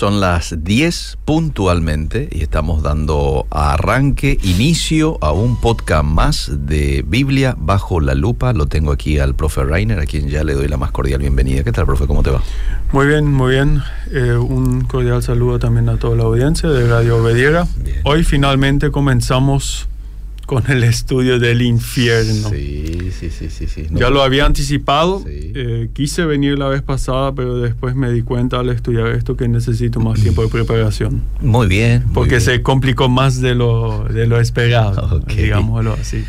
Son las 10 puntualmente y estamos dando arranque, inicio a un podcast más de Biblia bajo la lupa. Lo tengo aquí al profe Rainer, a quien ya le doy la más cordial bienvenida. ¿Qué tal, profe? ¿Cómo te va? Muy bien, muy bien. Eh, un cordial saludo también a toda la audiencia de Radio Obediera. Hoy finalmente comenzamos con el estudio del infierno. Sí, sí, sí, sí. sí. Ya lo había anticipado. Eh, quise venir la vez pasada, pero después me di cuenta al estudiar esto que necesito más tiempo de preparación. Muy bien. Porque se complicó más de lo, de lo esperado, digámoslo así.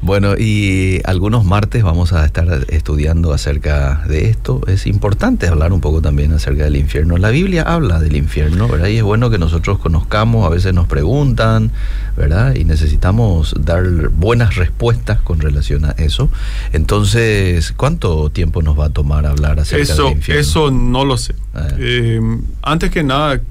Bueno, y algunos martes vamos a estar estudiando acerca de esto. Es importante hablar un poco también acerca del infierno. La Biblia habla del infierno, ¿verdad? Y es bueno que nosotros conozcamos, a veces nos preguntan, ¿verdad? Y necesitamos dar buenas respuestas con relación a eso. Entonces, ¿cuánto tiempo nos va a tomar hablar acerca eso, del infierno? Eso no lo sé. Eh, antes que nada,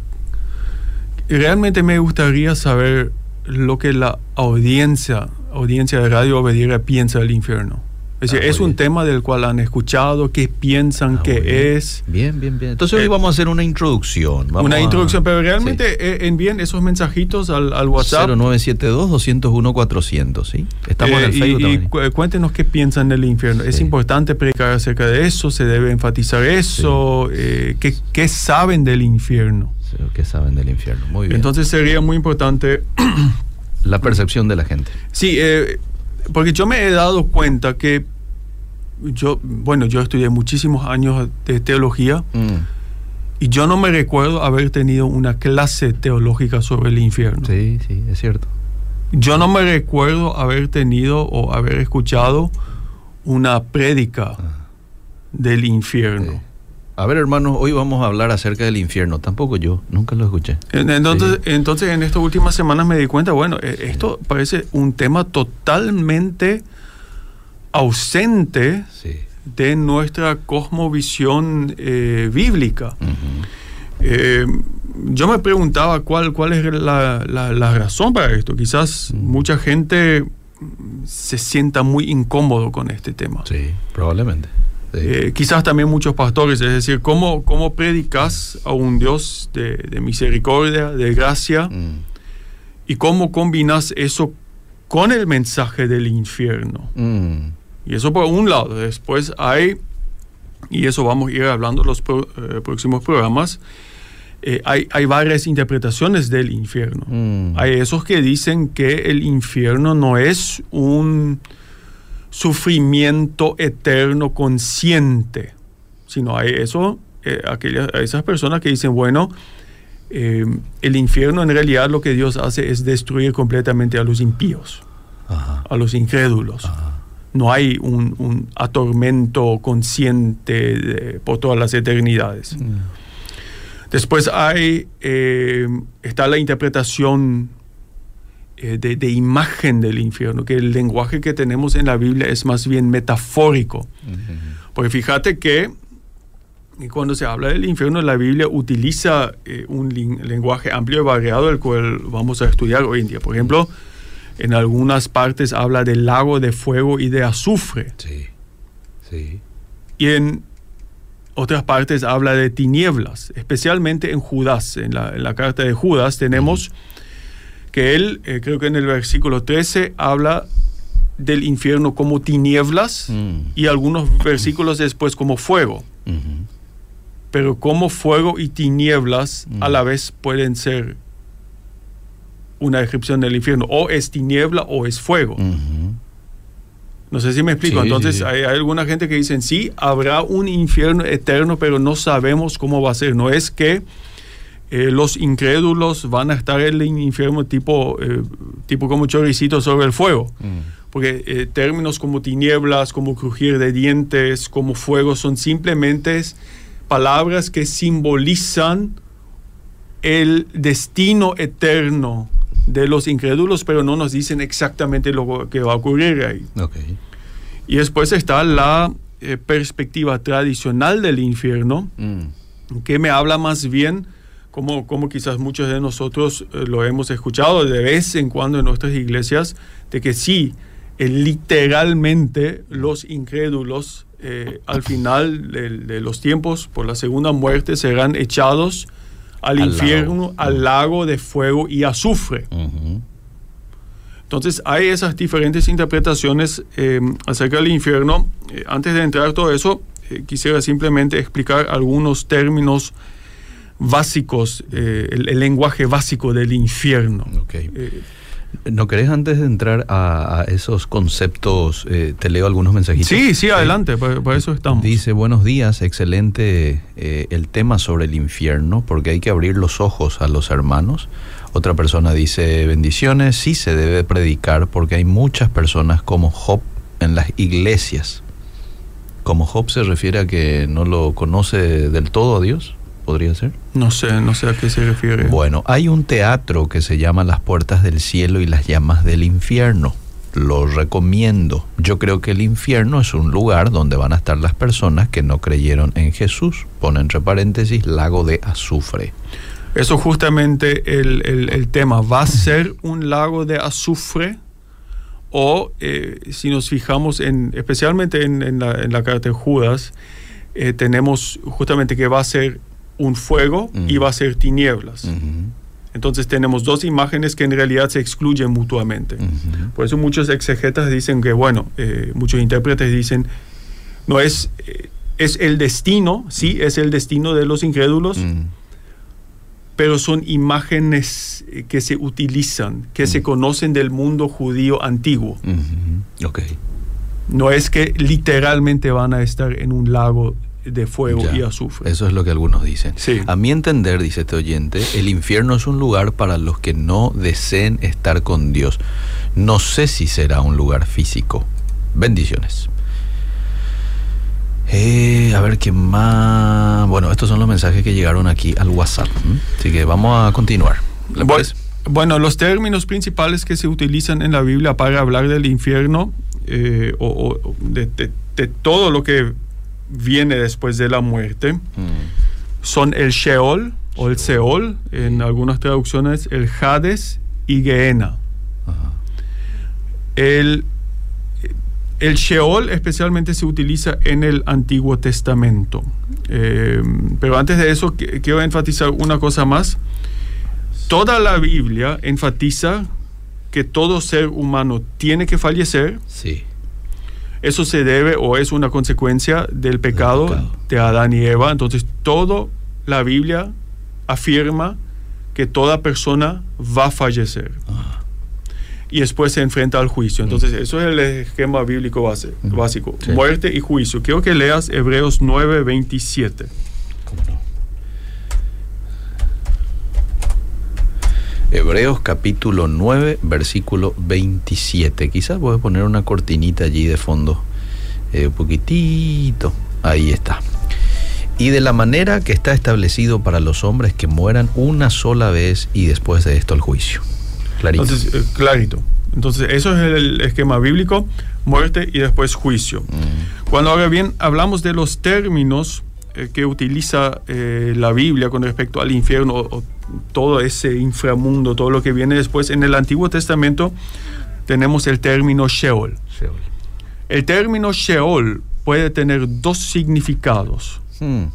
realmente me gustaría saber lo que la audiencia, audiencia de Radio Obediera piensa del infierno. Es decir, ah, es un tema del cual han escuchado, qué piensan ah, que es. Bien, bien, bien. Entonces hoy eh, vamos a hacer una introducción. una introducción, pero realmente eh, envíen esos mensajitos al, al WhatsApp. 0972-201-400, ¿sí? Estamos en el eh, Facebook y, cuéntenos qué piensan del infierno. Es importante predicar acerca de eso, se debe enfatizar eso, qué, qué, saben del infierno. ¿Qué saben del infierno? Muy bien. Entonces sería muy importante... La percepción de la gente. Sí, eh, porque yo me he dado cuenta que yo, bueno, yo estudié muchísimos años de teología mm. y yo no me recuerdo haber tenido una clase teológica sobre el infierno. Sí, sí, es cierto. Yo no me recuerdo haber tenido o haber escuchado una prédica ah. del infierno. A ver, hermanos, hoy vamos a hablar acerca del infierno. Tampoco yo, nunca lo escuché. Entonces, entonces en estas últimas semanas me di cuenta, bueno, e, esto parece un tema totalmente ausente de nuestra cosmovisión eh, bíblica. Eh, yo me preguntaba cuál, cuál es la, la, razón para esto. Quizás mucha gente se sienta muy incómodo con este tema. Sí, probablemente. Eh, quizás también muchos pastores, es decir, ¿cómo, cómo predicas a un Dios de, misericordia, de gracia? Mm. ¿Y cómo combinas eso con el mensaje del infierno? Mm. Y eso por un lado. Después hay, y eso vamos a ir hablando en los eh, próximos programas, eh, hay, hay, varias interpretaciones del infierno. Mm. Hay esos que dicen que el infierno no es un sufrimiento eterno consciente, sino hay eso, eh, aquellas, esas personas que dicen, bueno, eh, el infierno en realidad lo que Dios hace es destruir completamente a los impíos, a los incrédulos. No hay un, atormento consciente por todas las eternidades. Mm. Después hay, eh, está la interpretación eh, de, imagen del infierno, que el lenguaje que tenemos en la Biblia es más bien metafórico. Porque fíjate que cuando se habla del infierno, la Biblia utiliza eh, un lenguaje amplio y variado, el cual vamos a estudiar hoy en día. Por ejemplo, en algunas partes habla del lago de fuego y de azufre. Sí, sí. Y en otras partes habla de tinieblas, especialmente en Judas. En la, carta de Judas tenemos que él, eh, creo que en el versículo 13, habla del infierno como tinieblas mm. y algunos versículos después como fuego. Pero como fuego y tinieblas a la mm. vez pueden ser una descripción del infierno. O es tiniebla o es fuego. No sé si me explico. Entonces Hay, hay, alguna gente que dicen, sí, habrá un infierno eterno, pero no sabemos cómo va a ser. No es que eh, los incrédulos van a estar en el infierno tipo, eh, tipo como choricito sobre el fuego. Mm. Porque eh, términos como tinieblas, como crujir de dientes, como fuego, son simplemente palabras que simbolizan el destino eterno de los incrédulos, pero no nos dicen exactamente lo que va a ocurrir ahí. Y después está la perspectiva tradicional del infierno, mm. que me habla más bien como, quizás muchos de nosotros eh, lo hemos escuchado de vez en cuando en nuestras iglesias, de que sí, eh, literalmente los incrédulos eh, al final de, los tiempos, por la segunda muerte, serán echados al, Al infierno, lago. al lago de fuego y azufre. Ujú. Entonces hay esas diferentes interpretaciones eh, acerca del infierno. Eh, antes de entrar a todo eso, eh, quisiera simplemente explicar algunos términos básicos, eh, el, el lenguaje básico del infierno. Ok. Eh, ¿No querés antes de entrar a, a esos conceptos, eh, te leo algunos mensajitos? sí, sí, adelante, para, para eso estamos. Dice, buenos días, excelente eh, el tema sobre el infierno, porque hay que abrir los ojos a los hermanos. Otra persona dice, bendiciones, sí se debe predicar porque hay muchas personas como Job en las iglesias. Como Job se refiere a que no lo conoce del todo a Dios, podría ser. No sé, no sé a qué se refiere. Bueno, hay un teatro que se llama Las Puertas del Cielo y las Llamas del Infierno. Lo recomiendo. Yo creo que el infierno es un lugar donde van a estar las personas que no creyeron en Jesús. Pone entre paréntesis lago de azufre. Eso justamente el, el- el tema. ¿Va a ser un lago de azufre? O eh, si nos fijamos en, especialmente en, en la, en la carta de Judas, eh, tenemos justamente que va a ser un fuego y Mm. va a ser tinieblas. Entonces tenemos dos imágenes que en realidad se excluyen mutuamente. Por eso muchos exegetas dicen que, bueno, eh, muchos intérpretes dicen, no es, eh, es el destino, sí, es el destino de los incrédulos, pero son imágenes eh, que se utilizan, que se conocen del mundo judío antiguo. ujú. Ok. No es que literalmente van a estar en un lago de fuego Ya. y azufre. Eso es lo que algunos dicen. Sí. A mi entender, dice este oyente, el infierno es un lugar para los que no deseen estar con Dios. No sé si será un lugar físico. Bendiciones. Eh, a ver qué más. Bueno, estos son los mensajes que llegaron aquí al WhatsApp. Así que vamos a continuar. ¿Le? Bueno, los términos principales que se utilizan en la Biblia para hablar del infierno eh, o, o de, de- de todo lo que viene después de la muerte Mm, son el Sheol o el Seol, en algunas traducciones el Hades y Gehenna. ajá. El, el Sheol especialmente se utiliza en el Antiguo Testamento. Eh, pero antes de eso, qu- quiero enfatizar una cosa más. Toda la Biblia enfatiza que todo ser humano tiene que fallecer. Sí. Eso se debe o es una consecuencia del pecado, pecado. de Adán y Eva. Entonces, toda la Biblia afirma que toda persona va a fallecer. Ah, Y después se enfrenta al juicio. Entonces, eso es el esquema bíblico base, Mm. básico. Sí. Muerte y juicio. Quiero que leas Hebreos 9, 27. ¿Cómo no? Hebreos capítulo 9, versículo 27. Quizás a poner una cortinita allí de fondo. Eh, un poquitito. Ahí está. Y de la manera que está establecido para los hombres que mueran una sola vez y después de esto el juicio. Clarito. Entonces, eh, clarito. Entonces, eso es el esquema bíblico, muerte y después juicio. Mm, Cuando ahora bien hablamos de los términos que utiliza eh, la Biblia con respecto al infierno o, o todo ese inframundo, todo lo que viene después, en el Antiguo Testamento tenemos el término Sheol. Sheol. El término Sheol puede tener dos significados. Hmm,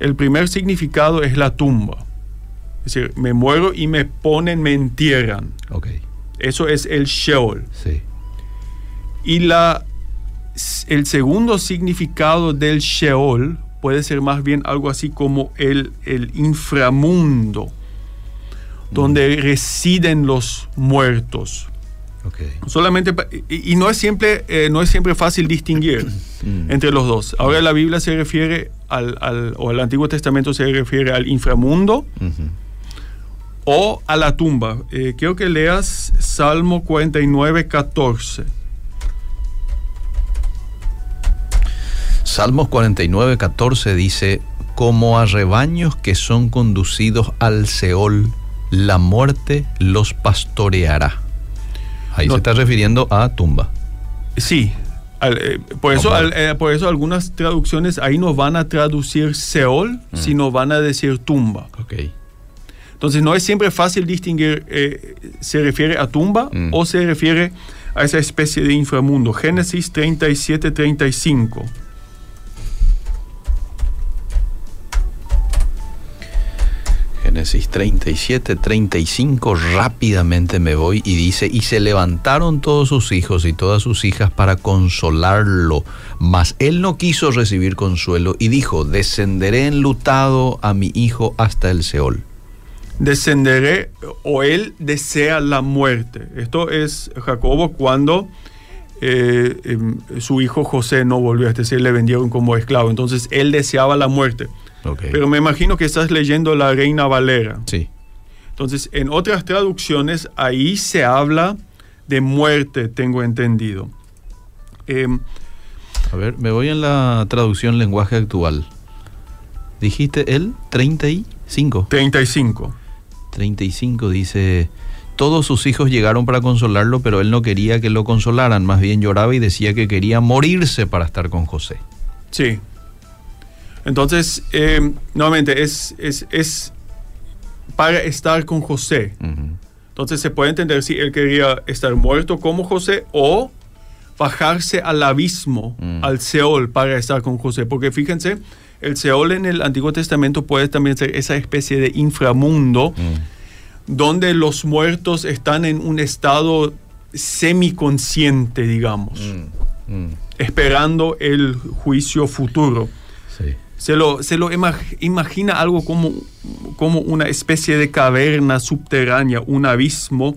El primer significado es la tumba. Es decir, me muero y me ponen, me entierran. ok, Eso es el Sheol. sí. Y la, el segundo significado del Sheol puede ser más bien algo así como el, el inframundo, donde residen los muertos. Solamente y, y no es siempre eh, no es siempre fácil distinguir Mm, entre los dos. Ahora la Biblia se refiere al, al- o el Antiguo Testamento se refiere al inframundo o a la tumba. Eh, quiero que leas Salmo 49, 14. Salmos 49, 14 dice, como a rebaños que son conducidos al Seol, la muerte los pastoreará. Ahí No- se está refiriendo a tumba. Sí. al- eh, por, eso, al- eh, por eso algunas traducciones ahí no van a traducir Seol, sino van a decir tumba. Ok. Entonces no es siempre fácil distinguir, eh, se refiere a tumba Mm. o se refiere a esa especie de inframundo. Génesis 37, 35. Génesis 37, 35, rápidamente me voy y dice, y se levantaron todos sus hijos y todas sus hijas para consolarlo, mas él no quiso recibir consuelo y dijo, descenderé enlutado a mi hijo hasta el Seol. Descenderé o él desea la muerte. Esto es Jacobo cuando eh, em, su hijo José no volvió, es decir, le vendieron como esclavo. Entonces él deseaba la muerte. Pero me imagino que estás leyendo la Reina Valera. Sí. Entonces, en otras traducciones, ahí se habla de muerte, tengo entendido. Em, A ver, me voy en la traducción lenguaje actual. Dijiste el 35. 35. 35 dice, todos sus hijos llegaron para consolarlo, pero él no quería que lo consolaran, más bien lloraba y decía que quería morirse para estar con José. Sí. Entonces, em, nuevamente, es, es, es para estar con José. Ujú. Entonces se puede entender si él quería estar muerto como José o bajarse al abismo, Mm. al Seol, para estar con José. Porque fíjense, el Seol en el Antiguo Testamento puede también ser esa especie de inframundo Mm. donde los muertos están en un estado semiconsciente, digamos. Mm. esperando el juicio futuro. Sí. Se lo, se lo imag- imagina algo como, como una especie de caverna subterránea, un abismo.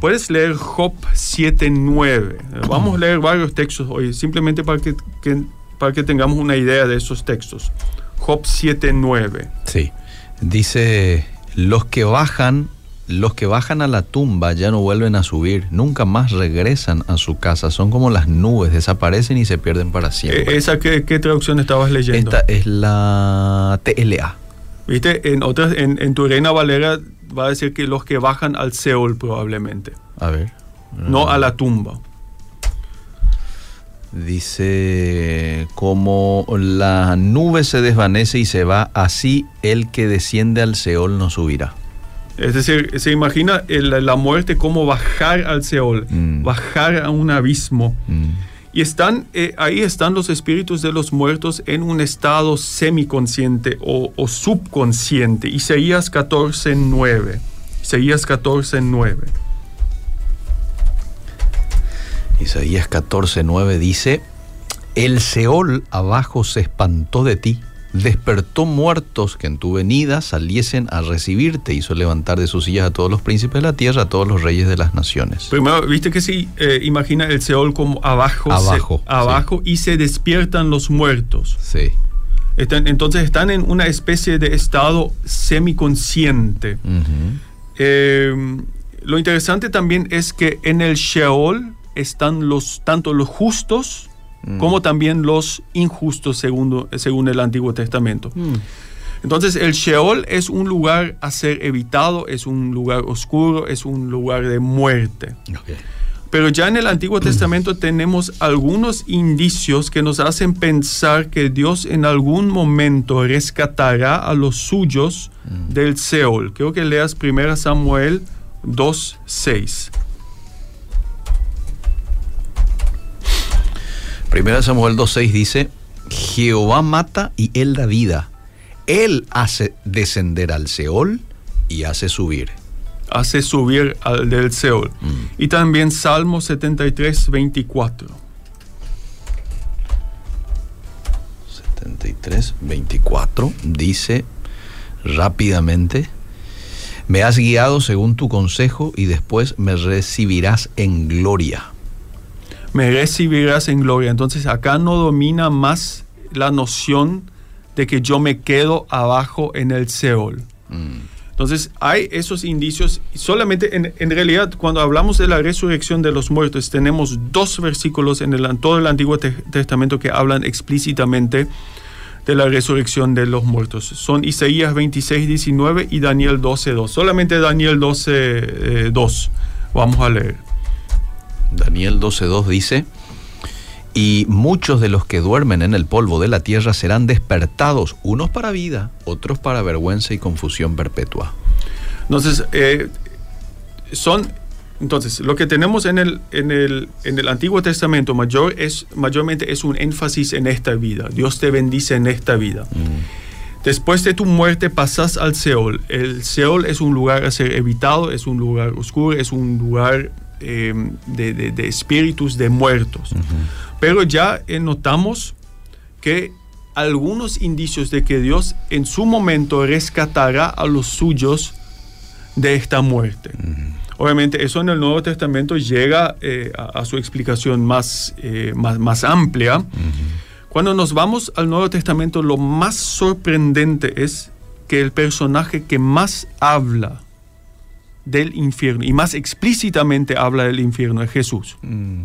Puedes leer Job 7.9. Vamos a leer varios textos hoy, simplemente para que, que- para que tengamos una idea de esos textos. Job 7.9. Sí. Dice, los que bajan, los que bajan a la tumba ya no vuelven a subir, nunca más regresan a su casa, son como las nubes, desaparecen y se pierden para siempre. Eh, ¿Esa qué, qué traducción estabas leyendo? Esta es la TLA. ¿Viste? En, otras, en, en tu Reina Valera va a decir que los que bajan al Seol probablemente, A ver. no a la tumba. Dice, como la nube se desvanece y se va, así el que desciende al Seol no subirá. Es decir, se imagina el- la muerte como bajar al Seol, Mm. bajar a un abismo. Mm. Y están, eh, ahí están los espíritus de los muertos en un estado semiconsciente o, o subconsciente. Isaías 14.9. Isaías 14.9. Isaías 14:9 dice, el Seol abajo se espantó de ti, despertó muertos que en tu venida saliesen a recibirte, hizo levantar de sus sillas a todos los príncipes de la tierra, a todos los reyes de las naciones. Primero, viste que si imagina el Seol como abajo, se- Abajo, y se despiertan los muertos. Sí. Están- entonces están en una especie de estado semiconsciente. Eh, lo interesante también es que en el Sheol están los, tanto los justos Mm. como también los injustos según, según el Antiguo Testamento. Entonces el Sheol es un lugar a ser evitado, es un lugar oscuro, es un lugar de muerte. Pero ya en el Antiguo Testamento tenemos algunos indicios que nos hacen pensar que Dios en algún momento rescatará a los suyos del Seol. Creo que leas 1 Samuel 2.6. Primera Samuel 2.6 dice, Jehová mata y él da vida. Él hace descender al Seol y hace subir. Hace subir al del Seol. Mm. Y también Salmo 73, 24. 73, 24 dice rápidamente, me has guiado según tu consejo y después me recibirás en gloria. Me recibirás en gloria. Entonces acá no domina más la noción de que yo me quedo abajo en el Seol. Mm, Entonces hay esos indicios. Solamente en, en realidad cuando hablamos de la resurrección de los muertos tenemos dos versículos en, el, todo el Antiguo Te- Testamento que hablan explícitamente de la resurrección de los muertos. Son Isaías 26, 19 y Daniel 12, 2. Solamente Daniel 12, eh, 2 vamos a leer. Daniel 12.2 dice, y muchos de los que duermen en el polvo de la tierra serán despertados, unos para vida, otros para vergüenza y confusión perpetua. Entonces, eh, son, entonces, lo que tenemos en el, en el, en el Antiguo Testamento mayor es, mayormente es un énfasis en esta vida. Dios te bendice en esta vida. Después de tu muerte pasas al Seol. El Seol es un lugar a ser evitado, es un lugar oscuro, es un lugar eh, de, de- de espíritus de muertos. Pero ya eh, notamos que algunos indicios de que Dios en su momento rescatará a los suyos de esta muerte. Obviamente eso en el Nuevo Testamento llega eh, a, a su explicación más, eh, más, más amplia. Cuando nos vamos al Nuevo Testamento, lo más sorprendente es que el personaje que más habla del infierno y más explícitamente habla del infierno es Jesús. Mm.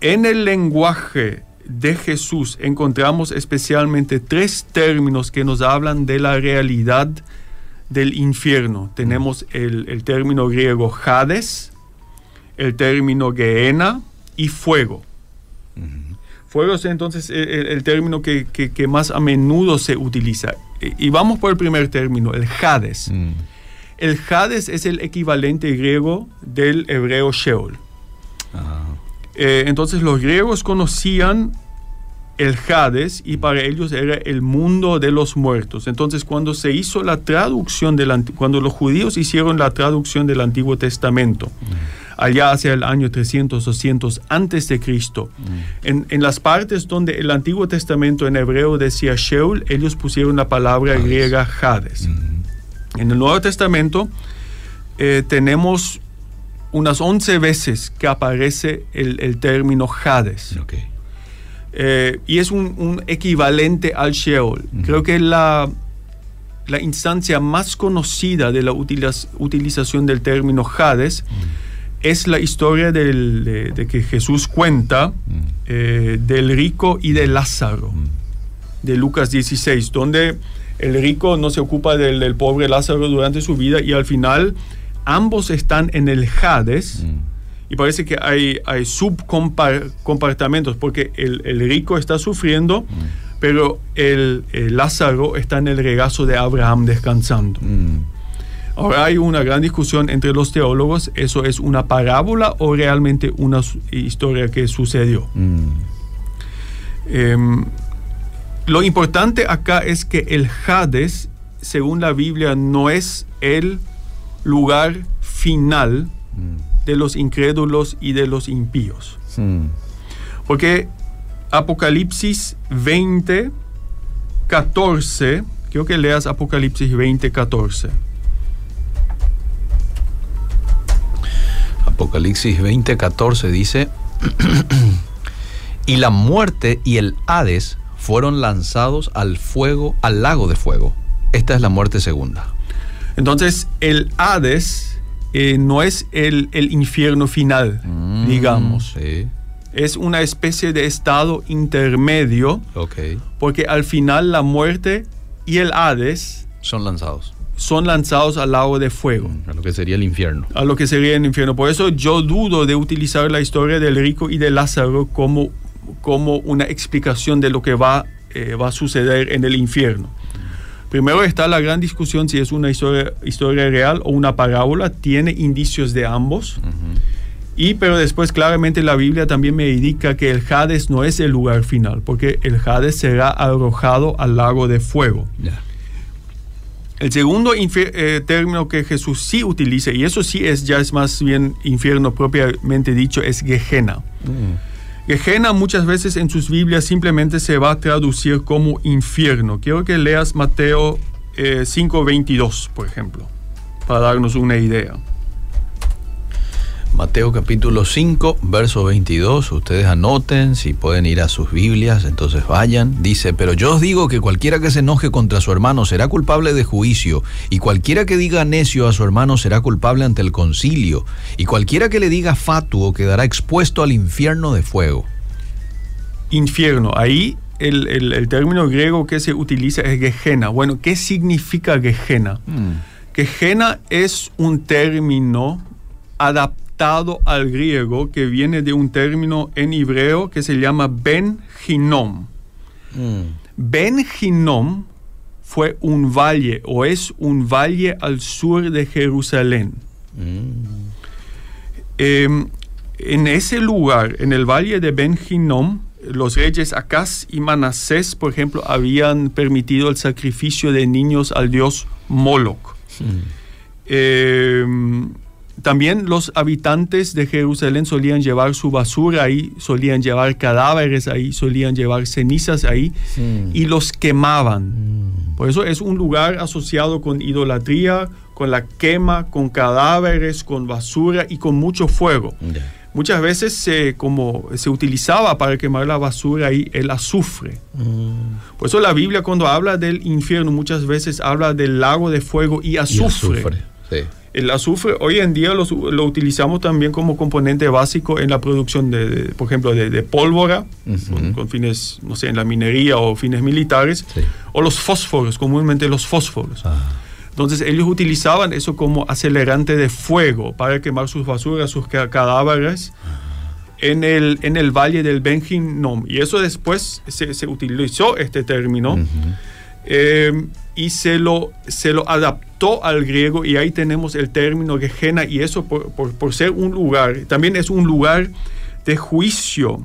En el lenguaje de Jesús encontramos especialmente tres términos que nos hablan de la realidad del infierno. Tenemos el, el término griego Hades, el término Gehenna y fuego. Fuego es entonces el, término que, que- que más a menudo se utiliza. Y, y vamos por el primer término, el Hades. Mm. El Hades es el equivalente griego del hebreo Sheol. Ah. Eh, entonces los griegos conocían el Hades y para ellos era el mundo de los muertos. Entonces cuando se hizo la traducción del cuando los judíos hicieron la traducción del Antiguo Testamento, allá hacia el año 300 200 antes de Cristo, en, en las partes donde el Antiguo Testamento en hebreo decía Sheol, ellos pusieron la palabra Hades. griega Hades. En el Nuevo Testamento eh, tenemos unas 11 veces que aparece el, el término Hades. Ok. Eh, y es un, un equivalente al Sheol. Creo que la, la instancia más conocida de la utiliz- utilización del término Hades es la historia del- de, de que Jesús cuenta eh, del rico y de Lázaro, de Lucas 16, donde el rico no se ocupa del, del pobre Lázaro durante su vida y al final ambos están en el Hades. Y parece que hay, hay subcompartamentos, porque el, el rico está sufriendo, pero el, el Lázaro está en el regazo de Abraham descansando. Mm. Ahora hay una gran discusión entre los teólogos, ¿eso es una parábola o realmente una historia que sucedió? Mm. Em, lo importante acá es que el Hades, según la Biblia, no es el lugar final de los incrédulos y de los impíos. Mm. Porque Apocalipsis 20, 14, quiero que leas Apocalipsis 20, 14. Apocalipsis 20, 14 dice, y la muerte y el Hades fueron lanzados al fuego, al lago de fuego. Esta es la muerte segunda. Entonces, el Hades eh, no es el, el infierno final, Mm, digamos. Sí, Es una especie de estado intermedio, porque al final la muerte y el Hades Son lanzados son lanzados al lago de fuego. a lo que sería el infierno. a lo que sería el infierno. Por eso yo dudo de utilizar la historia del rico y de Lázaro como, como una explicación de lo que va, eh, va a suceder en el infierno. Primero está la gran discusión si es una historia, historia real o una parábola. Tiene indicios de ambos. Y pero después claramente la Biblia también me indica que el Hades no es el lugar final, porque el Hades será arrojado al lago de fuego. El segundo eh, término que Jesús sí utiliza, y eso sí es ya es más bien infierno propiamente dicho, es Gehenna. Gehenna muchas veces en sus Biblias simplemente se va a traducir como infierno. Quiero que leas Mateo eh, 5.22, por ejemplo, para darnos una idea. Mateo capítulo 5, verso 22. Ustedes anoten si pueden ir a sus Biblias, entonces vayan. Dice, pero yo os digo que cualquiera que se enoje contra su hermano será culpable de juicio, y cualquiera que diga necio a su hermano será culpable ante el concilio, y cualquiera que le diga fatuo quedará expuesto al infierno de fuego. Infierno, ahí el, el- el término griego que se utiliza es Gehenna. Bueno, ¿qué significa Gehenna? Gehenna es un término adaptado al griego que viene de un término en hebreo que se llama Ben Hinnom. Ben Hinnom fue un valle o es un valle al sur de Jerusalén. Eh, en ese lugar, en el valle de Ben Hinnom, los reyes Acaz y Manasés, por ejemplo, habían permitido el sacrificio de niños al dios Moloch. Eh, también los habitantes de Jerusalén solían llevar su basura ahí, solían llevar cadáveres ahí, solían llevar cenizas ahí y los quemaban. Por eso es un lugar asociado con idolatría, con la quema, con cadáveres, con basura y con mucho fuego. Muchas veces se, como se utilizaba para quemar la basura ahí el azufre. Por eso la Biblia cuando habla del infierno muchas veces habla del lago de fuego y azufre. El azufre hoy en día lo, utilizamos también como componente básico en la producción de, por ejemplo, de, pólvora, con, fines, no sé, en la minería o fines militares, o los fósforos, comúnmente los fósforos. Ah. Entonces ellos utilizaban eso como acelerante de fuego para quemar sus basuras, sus cadáveres en el, en el valle del Benjinom. Y eso después se, utilizó este término eh, y se lo, se lo adaptó al griego y ahí tenemos el término Gehenna y eso por, por, ser un lugar, también es un lugar de juicio.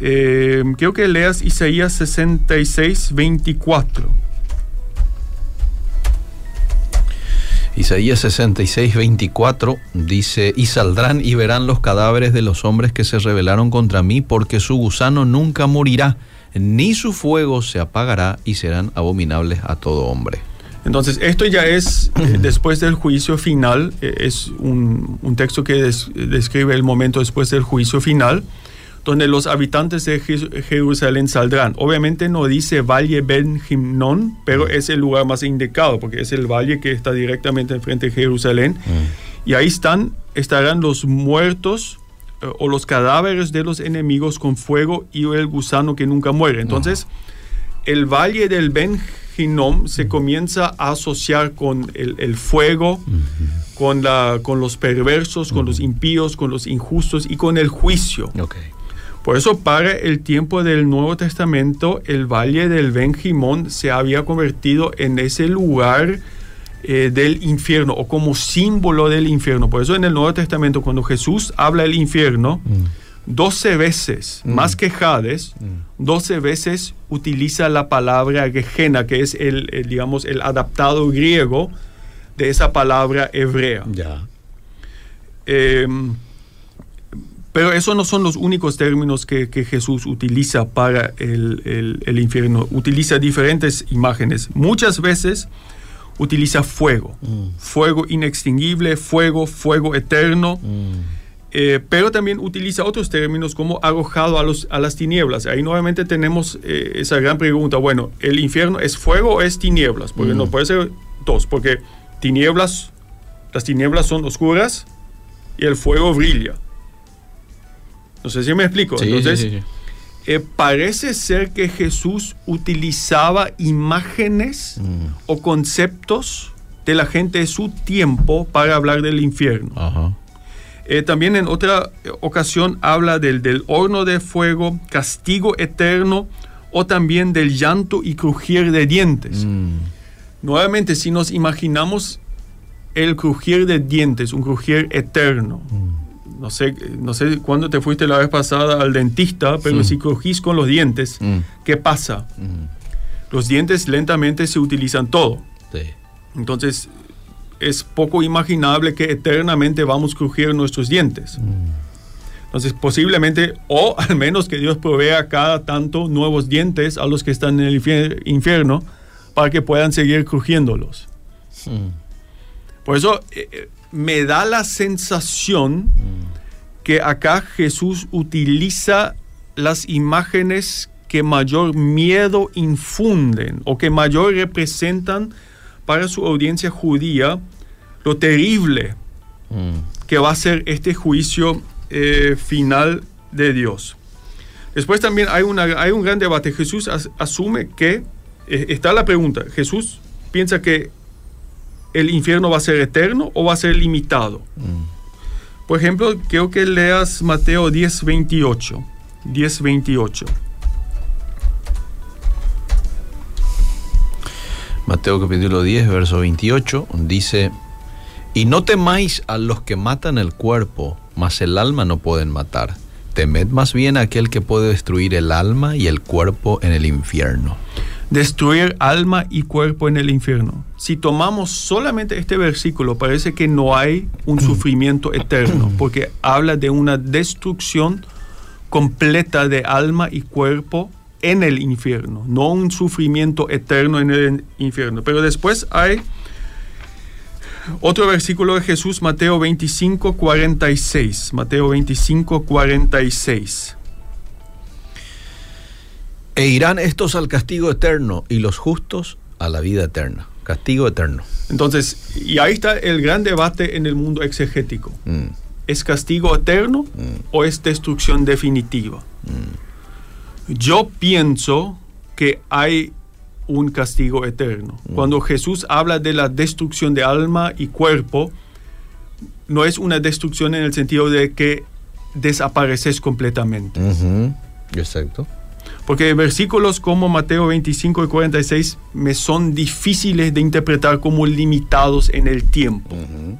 Eh, quiero que leas Isaías 66, 24. Isaías 66, 24 dice, y saldrán y verán los cadáveres de los hombres que se rebelaron contra mí, porque su gusano nunca morirá, ni su fuego se apagará y serán abominables a todo hombre. Entonces, esto ya es, eh, después del juicio final, eh, es un, texto que describe el momento después del juicio final, donde los habitantes de Jerusalén saldrán. Obviamente no dice Valle Ben Gimnon, pero es el lugar más indicado, porque es el valle que está directamente enfrente de Jerusalén. Mm. Y ahí están, estarán los muertos o los cadáveres de los enemigos con fuego y el gusano que nunca muere. Entonces, el valle del Ben Hinnom se comienza a asociar con el, fuego, con, la, con los perversos, con los impíos, con los injustos y con el juicio. Por eso para el tiempo del Nuevo Testamento, el valle del Benjimón se había convertido en ese lugar eh, del infierno o como símbolo del infierno. Por eso en el Nuevo Testamento, cuando Jesús habla del infierno, 12 mm. veces, mm. más que Hades, 12 mm. veces utiliza la palabra Gehenna, que es el, digamos, el adaptado griego de esa palabra hebrea. Ya. Em, pero esos no son los únicos términos que, Jesús utiliza para el, infierno. Utiliza diferentes imágenes. Muchas veces utiliza fuego. Mm. Fuego inextinguible, fuego, fuego eterno. Mm. Eh, pero también utiliza otros términos como arrojado a, los, a las tinieblas. Ahí nuevamente tenemos eh, esa gran pregunta. Bueno, ¿el infierno es fuego o es tinieblas? Porque no mm. puede ser dos, porque tinieblas, las tinieblas son oscuras y el fuego brilla. No sé si me explico. Entonces, eh, parece ser que Jesús utilizaba imágenes mm. o conceptos de la gente de su tiempo para hablar del infierno. Eh, también en otra ocasión habla del, del horno de fuego, castigo eterno o también del llanto y crujir de dientes. Mm. Nuevamente, si nos imaginamos el crujir de dientes, un crujir eterno, mm no sé, no sé cuándo te fuiste la vez pasada al dentista, pero si cogís con los dientes, mm. ¿qué pasa? Mm. Los dientes lentamente se utilizan todo. Entonces, es poco imaginable que eternamente vamos a crujir nuestros dientes. Mm. Entonces, posiblemente, o al menos que Dios provea cada tanto nuevos dientes a los que están en el infierno para que puedan seguir crujiéndolos. Por eso, eh, eh, me da la sensación que acá Jesús utiliza las imágenes que mayor miedo infunden o que mayor representan para su audiencia judía lo terrible mm. que va a ser este juicio eh, final de Dios. Después también hay, una, hay un gran debate. Jesús asume que, eh, está la pregunta, Jesús piensa que el infierno va a ser eterno o va a ser limitado. Mm. Por ejemplo, quiero que leas Mateo 10, 28. 10, 28. Mateo capítulo 10, verso 28, dice, y no temáis a los que matan el cuerpo, mas el alma no pueden matar. Temed más bien a aquel que puede destruir el alma y el cuerpo en el infierno. Destruir alma y cuerpo en el infierno. Si tomamos solamente este versículo, parece que no hay un sufrimiento eterno, porque habla de una destrucción completa de alma y cuerpo en el infierno, no un sufrimiento eterno en el infierno. Pero después hay otro versículo de Jesús, Mateo 25, 46. Mateo 25, 46. E irán estos al castigo eterno y los justos a la vida eterna. Castigo eterno. Entonces, y ahí está el gran debate en el mundo exegético. Mm, ¿Es castigo eterno Mm. o es destrucción definitiva? mm, Yo pienso que hay un castigo eterno. Cuando Jesús habla de la destrucción de alma y cuerpo, no es una destrucción en el sentido de que desapareces completamente. Exacto. Porque versículos como Mateo 25 y 46 me son difíciles de interpretar como limitados en el tiempo. Ujú.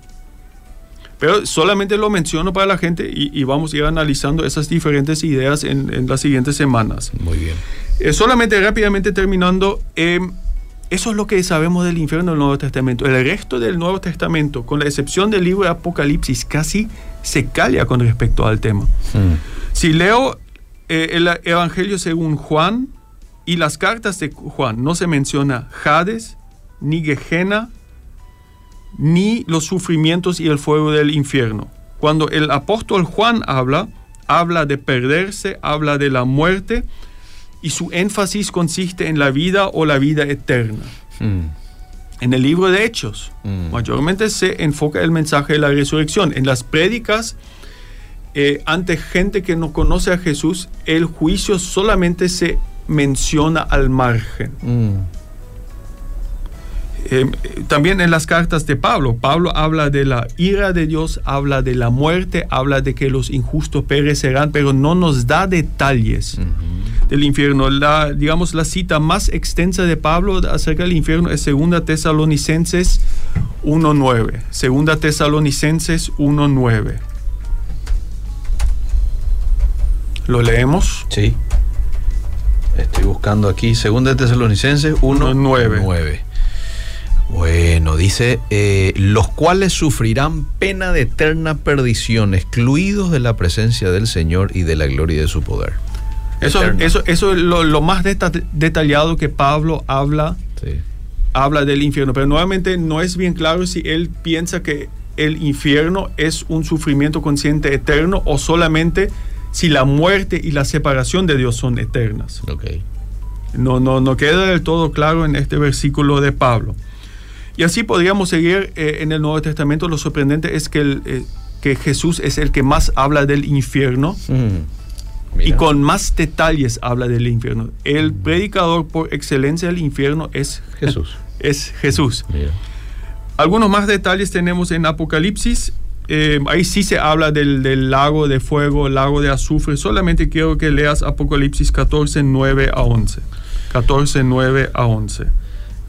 Pero solamente lo menciono para la gente y, y vamos a ir analizando esas diferentes ideas en, en las siguientes semanas. Muy bien. Eh, solamente rápidamente terminando, eh, eso es lo que sabemos del infierno del Nuevo Testamento. El resto del Nuevo Testamento, con la excepción del libro de Apocalipsis, casi se calla con respecto al tema. Mm, Si leo eh, el Evangelio según Juan y las cartas de Juan, no se menciona Hades, ni Gehenna, ni los sufrimientos y el fuego del infierno. Cuando el apóstol Juan habla, habla de perderse, habla de la muerte, y su énfasis consiste en la vida o la vida eterna. mm, En el libro de Hechos, Mm. mayormente se enfoca el mensaje de la resurrección. En las prédicas, eh, ante gente que no conoce a Jesús, el juicio solamente se menciona al margen. mm, Eh, eh, también en las cartas de Pablo, Pablo habla de la ira de Dios, habla de la muerte, habla de que los injustos perecerán, pero no nos da detalles del infierno. La, digamos, la cita más extensa de Pablo acerca del infierno es 2 Tesalonicenses 1.9. 2 Tesalonicenses 1.9. ¿Lo leemos? Sí. Estoy buscando aquí, segunda de Tesalonicenses 1, Uno, nueve. 9. Bueno, dice, eh, los cuales sufrirán pena de eterna perdición, excluidos de la presencia del Señor y de la gloria de su poder. Eso, eso, eso es lo, lo más deta- detallado que Pablo habla, Sí. habla del infierno. Pero nuevamente no es bien claro si él piensa que el infierno es un sufrimiento consciente eterno o solamente si la muerte y la separación de Dios son eternas. No, no, no queda del todo claro en este versículo de Pablo. Y así podríamos seguir eh, en el Nuevo Testamento. Lo sorprendente es que, el, eh, que Jesús es el que más habla del infierno Mm. y con más detalles habla del infierno. El predicador por excelencia del infierno es Jesús. Es Jesús. Mira. Algunos más detalles tenemos en Apocalipsis. Eh, ahí sí se habla del, lago de fuego, lago de azufre. Solamente quiero que leas Apocalipsis 14, 9 a 11. 14, 9 a 11.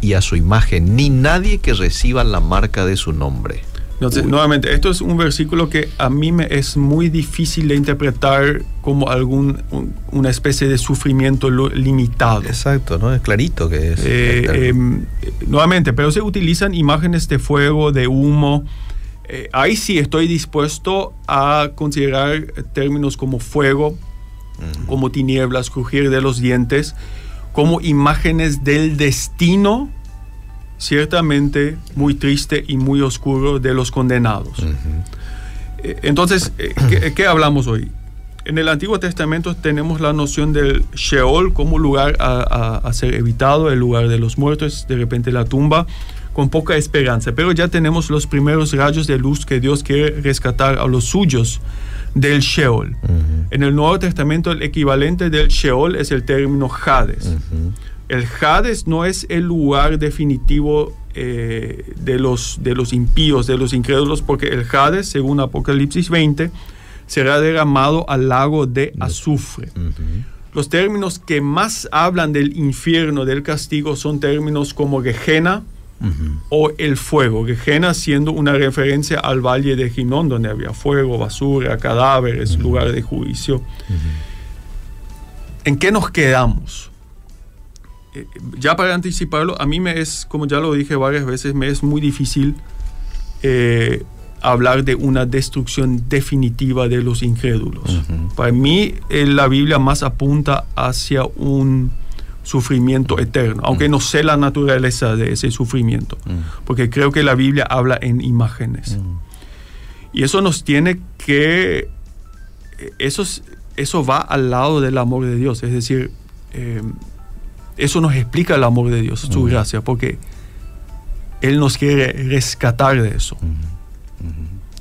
y a su imagen, ni nadie que reciba la marca de su nombre. Entonces, nuevamente, esto es un versículo que a mí me es muy difícil de interpretar como algún, un- una especie de sufrimiento lo- limitado. Exacto, ¿no? Es clarito que es. Eh, eh, nuevamente, pero se utilizan imágenes de fuego, de humo. Eh, ahí sí estoy dispuesto a considerar términos como fuego, Ujú. como tinieblas, crujir de los dientes, como imágenes del destino, ciertamente muy triste y muy oscuro de los condenados. Eh, Entonces, eh, ¿qué, qué hablamos hoy? En el Antiguo Testamento tenemos la noción del Sheol como lugar a, a- a ser evitado, el lugar de los muertos, de repente la tumba, con poca esperanza, pero ya tenemos los primeros rayos de luz que Dios quiere rescatar a los suyos del Sheol. En el Nuevo Testamento el equivalente del Sheol es el término Hades. El Hades no es el lugar definitivo eh, de, los, de los impíos, de los incrédulos, porque el Hades, según Apocalipsis 20, será derramado al lago de azufre. Los términos que más hablan del infierno, del castigo, son términos como Gehenna o el fuego. Gehenna siendo una referencia al valle de Ginón, donde había fuego, basura, cadáveres, lugar de juicio. ¿En qué nos quedamos? Eh, ya para anticiparlo, a mí me es, como ya lo dije varias veces, me es muy difícil eh, hablar de una destrucción definitiva de los incrédulos. Para mí, eh, la Biblia más apunta hacia un sufrimiento eterno, aunque no sé la naturaleza de ese sufrimiento, porque creo que la Biblia habla en imágenes. Y eso nos tiene que, eso, eso va al lado del amor de Dios, es decir, eh, eso nos explica el amor de Dios, su gracia, porque Él nos quiere rescatar de eso.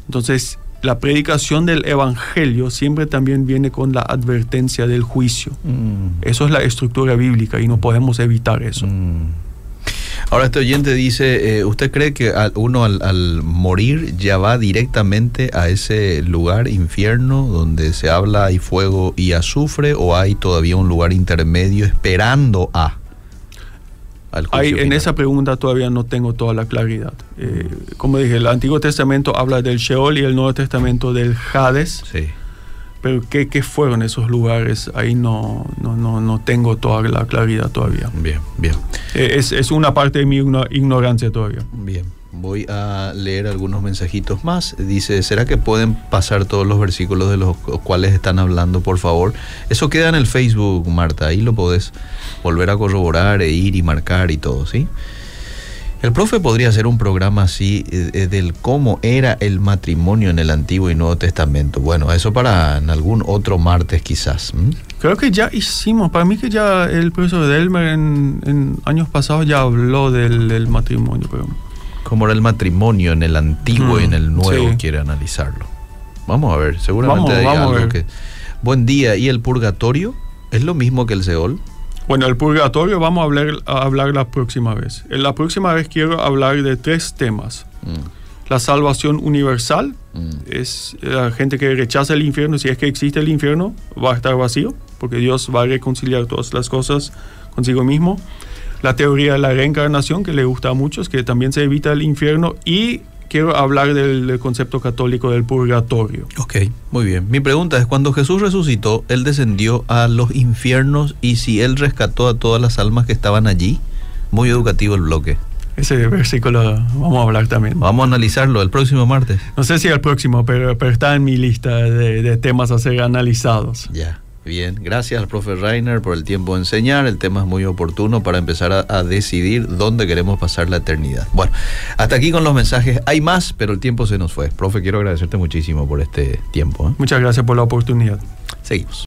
Entonces, la predicación del Evangelio siempre también viene con la advertencia del juicio. Mm. Eso es la estructura bíblica y no podemos evitar eso. Mm. Ahora este oyente dice, eh, ¿usted cree que uno al, morir ya va directamente a ese lugar infierno donde se habla hay fuego y azufre o hay todavía un lugar intermedio esperando a? En esa pregunta todavía no tengo toda la claridad. Eh, como dije, el Antiguo Testamento habla del Sheol y el Nuevo Testamento del Hades. Sí. Pero ¿qué, qué fueron esos lugares? Ahí no, no, no, no, tengo toda la claridad todavía. Bien, bien. Eh, es, es una parte de mi ignorancia todavía. Bien. Voy a leer algunos mensajitos más. Dice, ¿será que pueden pasar todos los versículos de los cuales están hablando, por favor? Eso queda en el Facebook, Marta. Ahí lo podés volver a corroborar e ir y marcar y todo, ¿sí? El profe podría hacer un programa así eh, eh, del cómo era el matrimonio en el Antiguo y Nuevo Testamento. Bueno, eso para en algún otro martes quizás. Creo que ya hicimos, para mí que ya el profesor Delmer en, en años pasados ya habló del, matrimonio. Pero cómo era el matrimonio en el antiguo y en el nuevo, quiere analizarlo. Vamos a ver, seguramente hay algo que... Buen día, ¿y el purgatorio? ¿Es lo mismo que el Seol? Bueno, el purgatorio vamos a hablar, a hablar la próxima vez. En la próxima vez quiero hablar de tres temas. Mm. La salvación universal, mm. es la gente que rechaza el infierno, si es que existe el infierno, va a estar vacío, porque Dios va a reconciliar todas las cosas consigo mismo la teoría de la reencarnación, que le gusta a muchos, que también se evita el infierno, y quiero hablar del, concepto católico del purgatorio. Ok, muy bien. Mi pregunta es, cuando Jesús resucitó, Él descendió a los infiernos y si Él rescató a todas las almas que estaban allí, muy educativo el bloque. Ese versículo vamos a hablar también. Vamos a analizarlo el próximo martes. No sé si el próximo, pero, pero está en mi lista de, de temas a ser analizados. Ya. Bien, gracias al profe Reiner por el tiempo de enseñar. El tema es muy oportuno para empezar a, decidir dónde queremos pasar la eternidad. Bueno, hasta aquí con los mensajes. Hay más, pero el tiempo se nos fue. Profe, quiero agradecerte muchísimo por este tiempo. ¿eh? Muchas gracias por la oportunidad. Seguimos.